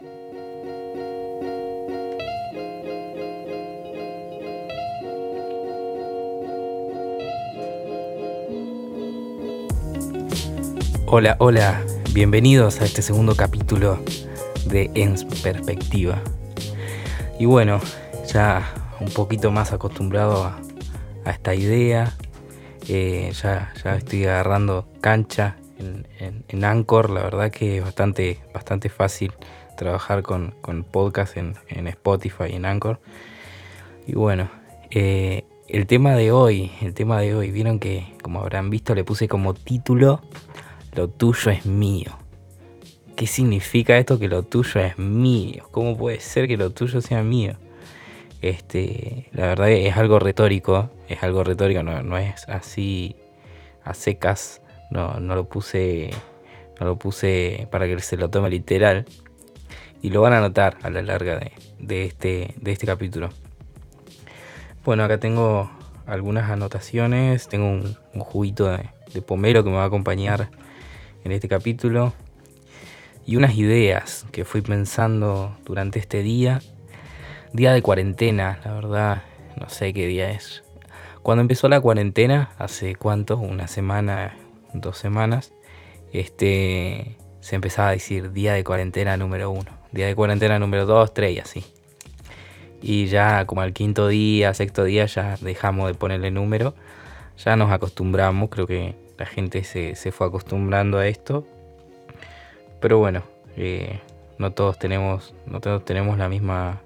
Hola, hola, bienvenidos a este segundo capítulo de En Perspectiva. Y bueno, ya un poquito más acostumbrado a, esta idea, eh, ya, ya estoy agarrando cancha en, Anchor, la verdad que es bastante, bastante fácil trabajar con, con podcast en, Spotify y en Anchor. Y bueno, eh, el tema de hoy, el tema de hoy, vieron que como habrán visto le puse como título lo tuyo es mío. ¿Qué significa esto que lo tuyo es mío? ¿Cómo puede ser que lo tuyo sea mío? Este, la verdad es algo retórico, es algo retórico, no, es así a secas, no, no, lo puse, no lo puse para que se lo tome literal. Y lo van a notar a la larga de, este, de este capítulo. Bueno, acá tengo algunas anotaciones, tengo un, juguito de, de pomelo que me va a acompañar en este capítulo y unas ideas que fui pensando durante este día. Día de cuarentena, la verdad, no sé qué día es. Cuando empezó la cuarentena, hace cuánto, una semana, dos semanas, este, se empezaba a decir día de cuarentena número uno, día de cuarentena número dos, tres y así. Y ya como al quinto día, sexto día, ya dejamos de ponerle número. Ya nos acostumbramos, creo que la gente se, fue acostumbrando a esto. Pero bueno, eh, no todos tenemos, no todos tenemos la misma,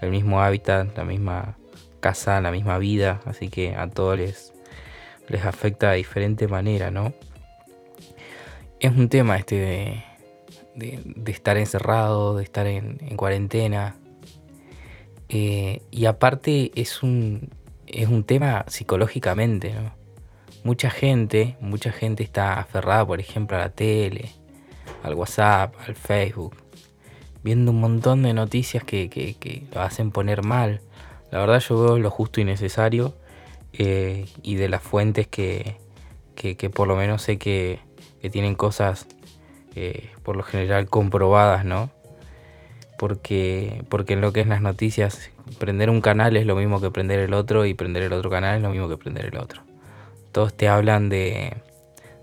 el mismo hábitat, la misma casa, la misma vida, así que a todos les, les afecta de diferente manera, ¿no? Es un tema este de, estar encerrado, de estar en, cuarentena. Eh, y aparte es un, es un tema psicológicamente, ¿no? mucha gente, mucha gente está aferrada, por ejemplo, a la tele, al WhatsApp, al Facebook, viendo un montón de noticias que, lo hacen poner mal. La verdad yo veo lo justo y necesario eh, y de las fuentes que, por lo menos sé que, tienen cosas eh, por lo general comprobadas, ¿no? Porque, porque en lo que es las noticias, prender un canal es lo mismo que prender el otro y prender el otro canal es lo mismo que prender el otro todos te hablan de,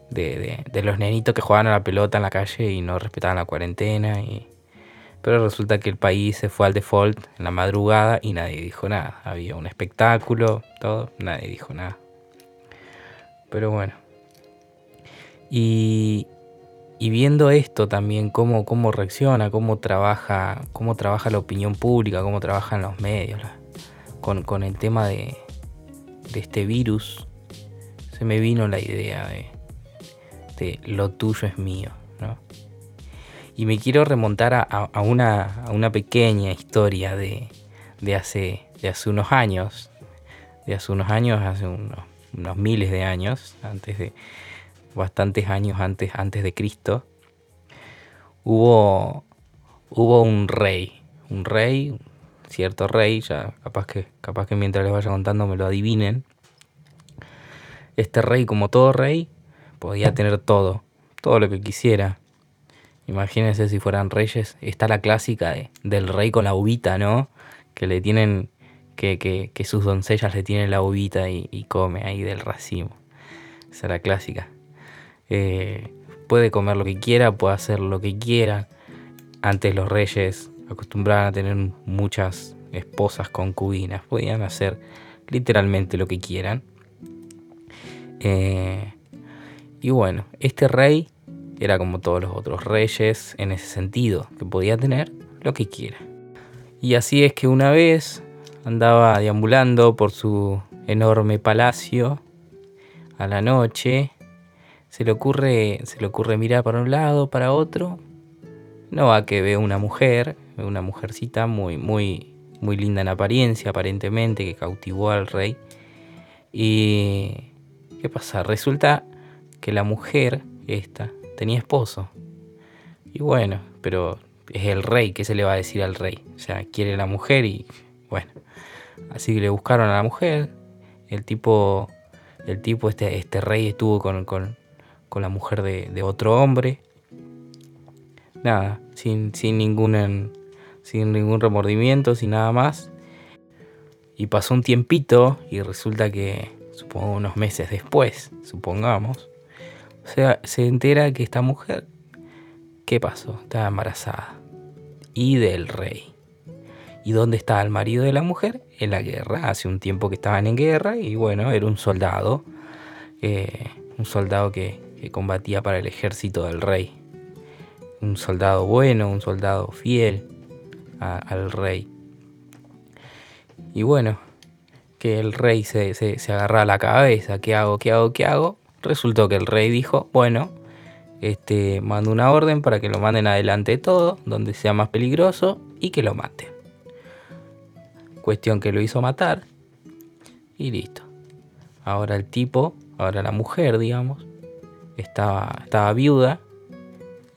de, los nenitos que jugaban a la pelota en la calle y no respetaban la cuarentena. Y... Pero resulta que el país se fue al default en la madrugada y nadie dijo nada. Había un espectáculo, todo, nadie dijo nada. Pero bueno. Y, y viendo esto también, cómo, cómo reacciona, cómo trabaja, cómo trabaja la opinión pública, cómo trabajan los medios, con, con el tema de, de este virus me vino la idea de, lo tuyo es mío, ¿no? Y me quiero remontar a, una, pequeña historia de, hace, de hace unos años, de hace unos años, hace unos, miles de años, antes de bastantes años antes, antes de Cristo, hubo, hubo un rey, un rey, cierto rey, ya capaz que, capaz que mientras les vaya contando me lo adivinen, este rey, como todo rey, podía tener todo, todo lo que quisiera. Imagínense si fueran reyes. Está la clásica de, del rey con la uvita, ¿no? Que le tienen, que, que, que sus doncellas le tienen la uvita y, come ahí del racimo. Esa es la clásica. Eh, puede comer lo que quiera, puede hacer lo que quiera. Antes los reyes acostumbraban a tener muchas esposas concubinas. Podían hacer literalmente lo que quieran. Eh, y bueno, este rey era como todos los otros reyes en ese sentido, que podía tener lo que quiera. Y así es que una vez andaba deambulando por su enorme palacio a la noche, se le ocurre, se le ocurre mirar para un lado, para otro. No va que ve una mujer, ve una mujercita muy, muy, muy linda en apariencia, aparentemente, que cautivó al rey. Y ¿Qué pasa? Resulta que la mujer, esta, tenía esposo. Y bueno, pero es el rey, ¿qué se le va a decir al rey? O sea, quiere la mujer y bueno. Así que le buscaron a la mujer. El tipo, el tipo este, este rey estuvo con, la mujer de, otro hombre. Nada, sin, sin, ningún, sin ningún remordimiento, sin nada más. Y pasó un tiempito y resulta que, supongo unos meses después, supongamos, o sea, se entera que esta mujer, ¿qué pasó? Estaba embarazada. Y del rey. ¿Y dónde estaba el marido de la mujer? En la guerra. Hace un tiempo que estaban en guerra y bueno, era un soldado. Eh, un soldado que, combatía para el ejército del rey. Un soldado bueno, un soldado fiel al rey. Y bueno, que el rey se, se, se agarra a la cabeza. ¿Qué hago? ¿Qué hago? ¿Qué hago? Resultó que el rey dijo, bueno, este, mando una orden para que lo manden adelante de todo, donde sea más peligroso, y que lo maten. Cuestión que lo hizo matar, y listo. Ahora el tipo, ahora la mujer, digamos, estaba, estaba viuda,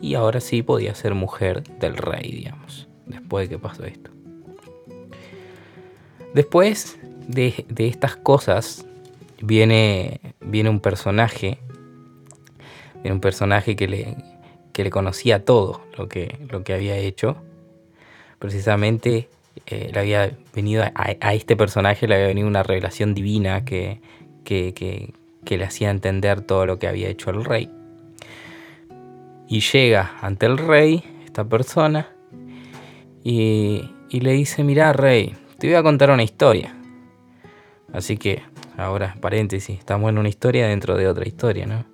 y ahora sí podía ser mujer del rey, digamos, después de que pasó esto. Después de, de estas cosas viene, viene un personaje, viene un personaje que le, que le conocía todo lo que, lo que había hecho. Precisamente eh, le había venido a, este personaje le había venido una revelación divina que, que, le hacía entender todo lo que había hecho el rey. Y llega ante el rey, esta persona, y, y le dice, mira rey, te voy a contar una historia. Así que ahora paréntesis, estamos en una historia dentro de otra historia, ¿no?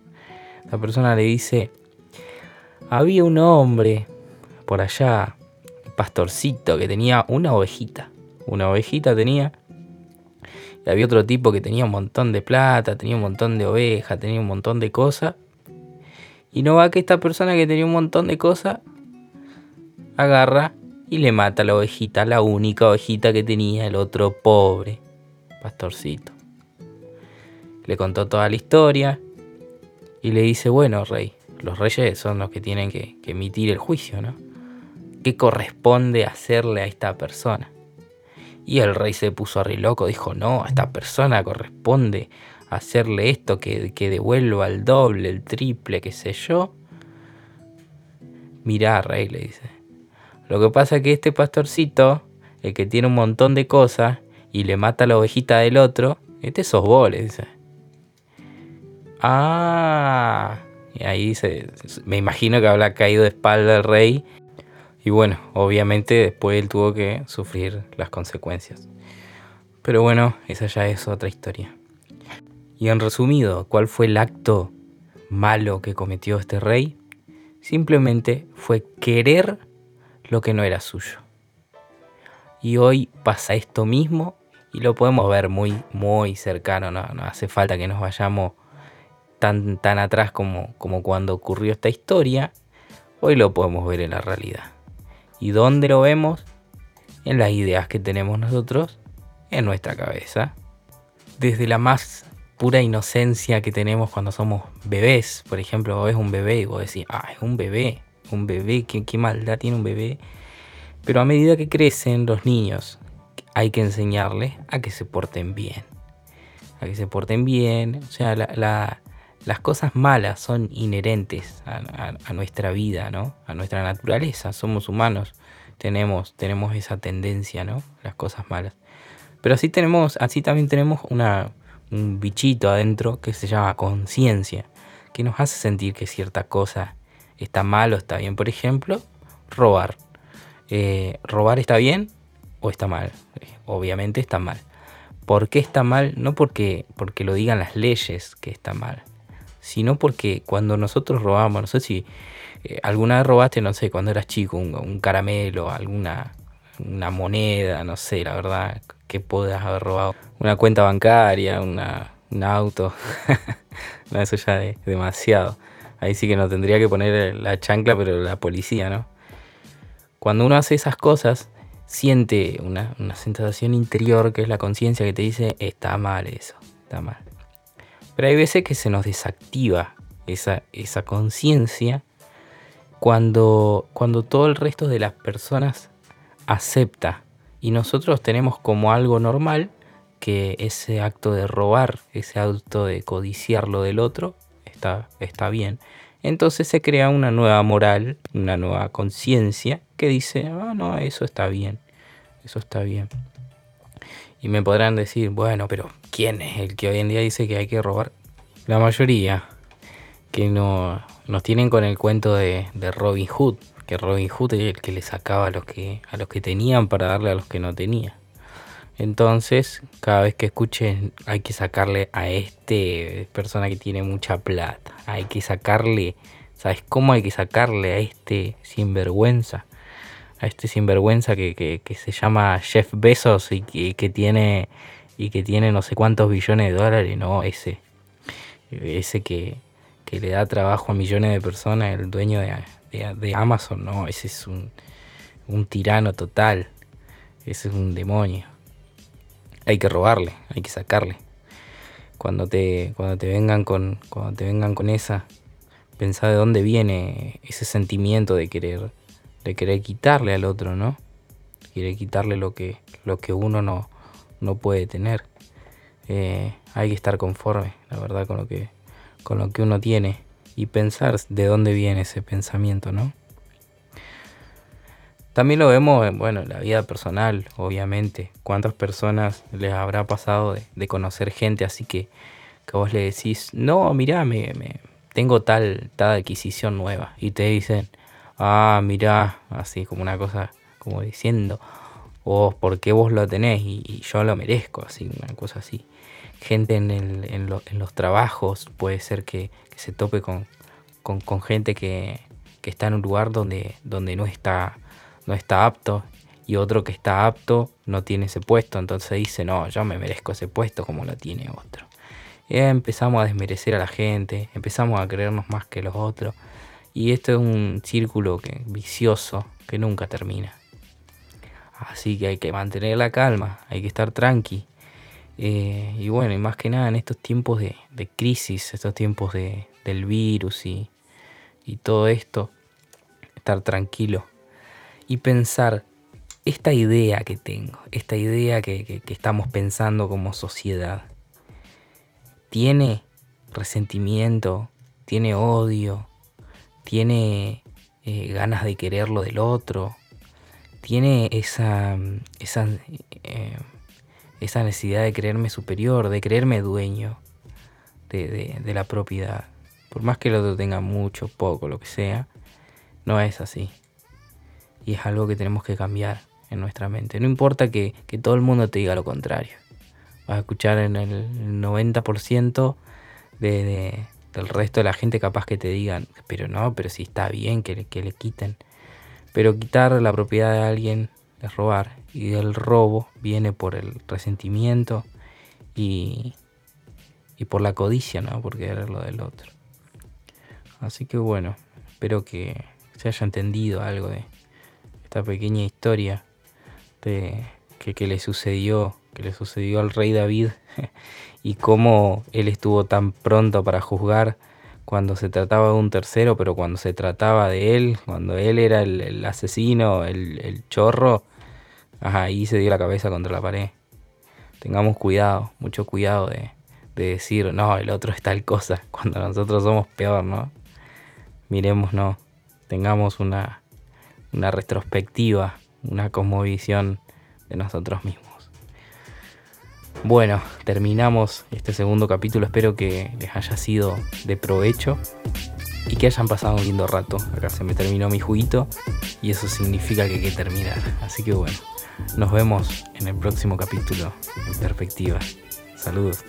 La persona le dice, había un hombre por allá, pastorcito, que tenía una ovejita. Una ovejita tenía. Había otro tipo que tenía un montón de plata, tenía un montón de ovejas, tenía un montón de cosas. Y no va que esta persona que tenía un montón de cosas agarra y le mata a la ovejita, la única ovejita que tenía el otro pobre pastorcito le contó toda la historia y le dice, bueno, rey, los reyes son los que tienen que, emitir el juicio, ¿no? ¿Qué corresponde hacerle a esta persona? Y el rey se puso re loco, dijo, no, a esta persona corresponde hacerle esto, que, que devuelva el doble, el triple, qué sé yo. Mirá, rey, le dice. Lo que pasa es que este pastorcito, el que tiene un montón de cosas y le mata a la ovejita del otro, este sos vos, le dice. Ah, y ahí se, me imagino que habrá caído de espalda el rey. Y bueno, obviamente después él tuvo que sufrir las consecuencias. Pero bueno, esa ya es otra historia. Y en resumido, ¿cuál fue el acto malo que cometió este rey? Simplemente fue querer lo que no era suyo. Y hoy pasa esto mismo y lo podemos ver muy, muy cercano. No, hace falta que nos vayamos tan, tan atrás como cuando ocurrió esta historia, hoy lo podemos ver en la realidad. ¿Y dónde lo vemos? En las ideas que tenemos nosotros en nuestra cabeza. Desde la más pura inocencia que tenemos cuando somos bebés. Por ejemplo, vos ves un bebé y vos decís, ah, es un bebé, un bebé, ¿qué, qué maldad tiene un bebé. Pero a medida que crecen los niños, hay que enseñarles a que se porten bien. A que se porten bien. O sea, la, las cosas malas son inherentes a, nuestra vida, ¿no? A nuestra naturaleza. Somos humanos, tenemos, tenemos esa tendencia, ¿no? Las cosas malas. Pero así tenemos, así también tenemos una, un bichito adentro que se llama conciencia, que nos hace sentir que cierta cosa está mal o está bien. Por ejemplo, robar. Eh, ¿Robar está bien o está mal? Eh, obviamente está mal. ¿Por qué está mal? No porque, porque lo digan las leyes que está mal, sino porque cuando nosotros robamos, no sé si eh, alguna vez robaste, no sé, cuando eras chico, un, caramelo, alguna una moneda, no sé, la verdad, que puedas haber robado. Una cuenta bancaria, una, un auto. eso ya es demasiado. Ahí sí que no tendría que poner la chancla, pero la policía, ¿no? Cuando uno hace esas cosas, siente una, una sensación interior que es la conciencia que te dice, está mal eso, está mal. Pero hay veces que se nos desactiva esa, esa conciencia cuando, cuando todo el resto de las personas acepta y nosotros tenemos como algo normal que ese acto de robar, ese acto de codiciar lo del otro, está, está bien. Entonces se crea una nueva moral, una nueva conciencia que dice, ah, no, eso está bien, eso está bien. Y me podrán decir, bueno, pero ¿quién es el que hoy en día dice que hay que robar? La mayoría, que no, nos tienen con el cuento de, Robin Hood, que Robin Hood es el que le sacaba a los que, a los que tenían para darle a los que no tenían. Entonces, cada vez que escuchen, hay que sacarle a este persona que tiene mucha plata. Hay que sacarle, ¿sabes cómo hay que sacarle a este sinvergüenza? A este sinvergüenza que, que, se llama Jeff Bezos y que, tiene y que tiene no sé cuántos billones de dólares, no, ese. Ese que, le da trabajo a millones de personas, el dueño de, de, Amazon, no, ese es un, un tirano total. Ese es un demonio hay que robarle, hay que sacarle. Cuando te, cuando te vengan con, cuando te vengan con esa, pensá de dónde viene ese sentimiento de querer, de querer quitarle al otro, ¿no? Quiere quitarle lo que, lo que uno no, no puede tener. Eh, hay que estar conforme, la verdad, con lo que, con lo que uno tiene y pensar de dónde viene ese pensamiento, ¿no? También lo vemos en bueno, la vida personal, obviamente. ¿Cuántas personas les habrá pasado de, conocer gente así que, que vos le decís, no, mirá, me, me, tengo tal, tal adquisición nueva? Y te dicen, ah, mirá, así como una cosa, como diciendo, o ¿por qué vos lo tenés? Y, yo lo merezco, así, una cosa así. Gente en, los trabajos puede ser que, se tope con, gente que, que, está en un lugar donde, donde no está no está apto y otro que está apto no tiene ese puesto, entonces dice, no, yo me merezco ese puesto como lo tiene otro. Y empezamos a desmerecer a la gente, empezamos a creernos más que los otros y esto es un círculo que, vicioso que nunca termina. Así que hay que mantener la calma, hay que estar tranqui. Eh, y bueno, y más que nada en estos tiempos de, crisis, estos tiempos de, del virus y, todo esto, estar tranquilo y pensar esta idea que tengo, esta idea que, estamos pensando como sociedad, tiene resentimiento, tiene odio, tiene eh, ganas de quererlo del otro, tiene esa, esa, eh, esa, necesidad de creerme superior, de creerme dueño de, de la propiedad. Por más que el otro tenga mucho, poco, lo que sea, no es así. Y es algo que tenemos que cambiar en nuestra mente. No importa que, todo el mundo te diga lo contrario. Vas a escuchar en el 90% de, del resto de la gente capaz que te digan, pero no, pero si está bien que que le quiten. Pero quitar la propiedad de alguien es robar. Y el robo viene por el resentimiento y, y por la codicia, ¿no? Por querer lo del otro. Así que bueno, espero que se haya entendido algo de, esta pequeña historia de que, le sucedió, que le sucedió al rey David y cómo él estuvo tan pronto para juzgar cuando se trataba de un tercero, pero cuando se trataba de él, cuando él era el, asesino, el, chorro, ahí se dio la cabeza contra la pared. Tengamos cuidado, mucho cuidado de, de decir, no, el otro es tal cosa, cuando nosotros somos peor, ¿no? Miremos, no, tengamos una, una retrospectiva, una cosmovisión de nosotros mismos. Bueno, terminamos este segundo capítulo. Espero que les haya sido de provecho y que hayan pasado un lindo rato. Acá se me terminó mi juguito y eso significa que hay que terminar. Así que bueno, nos vemos en el próximo capítulo en perspectiva. Saludos.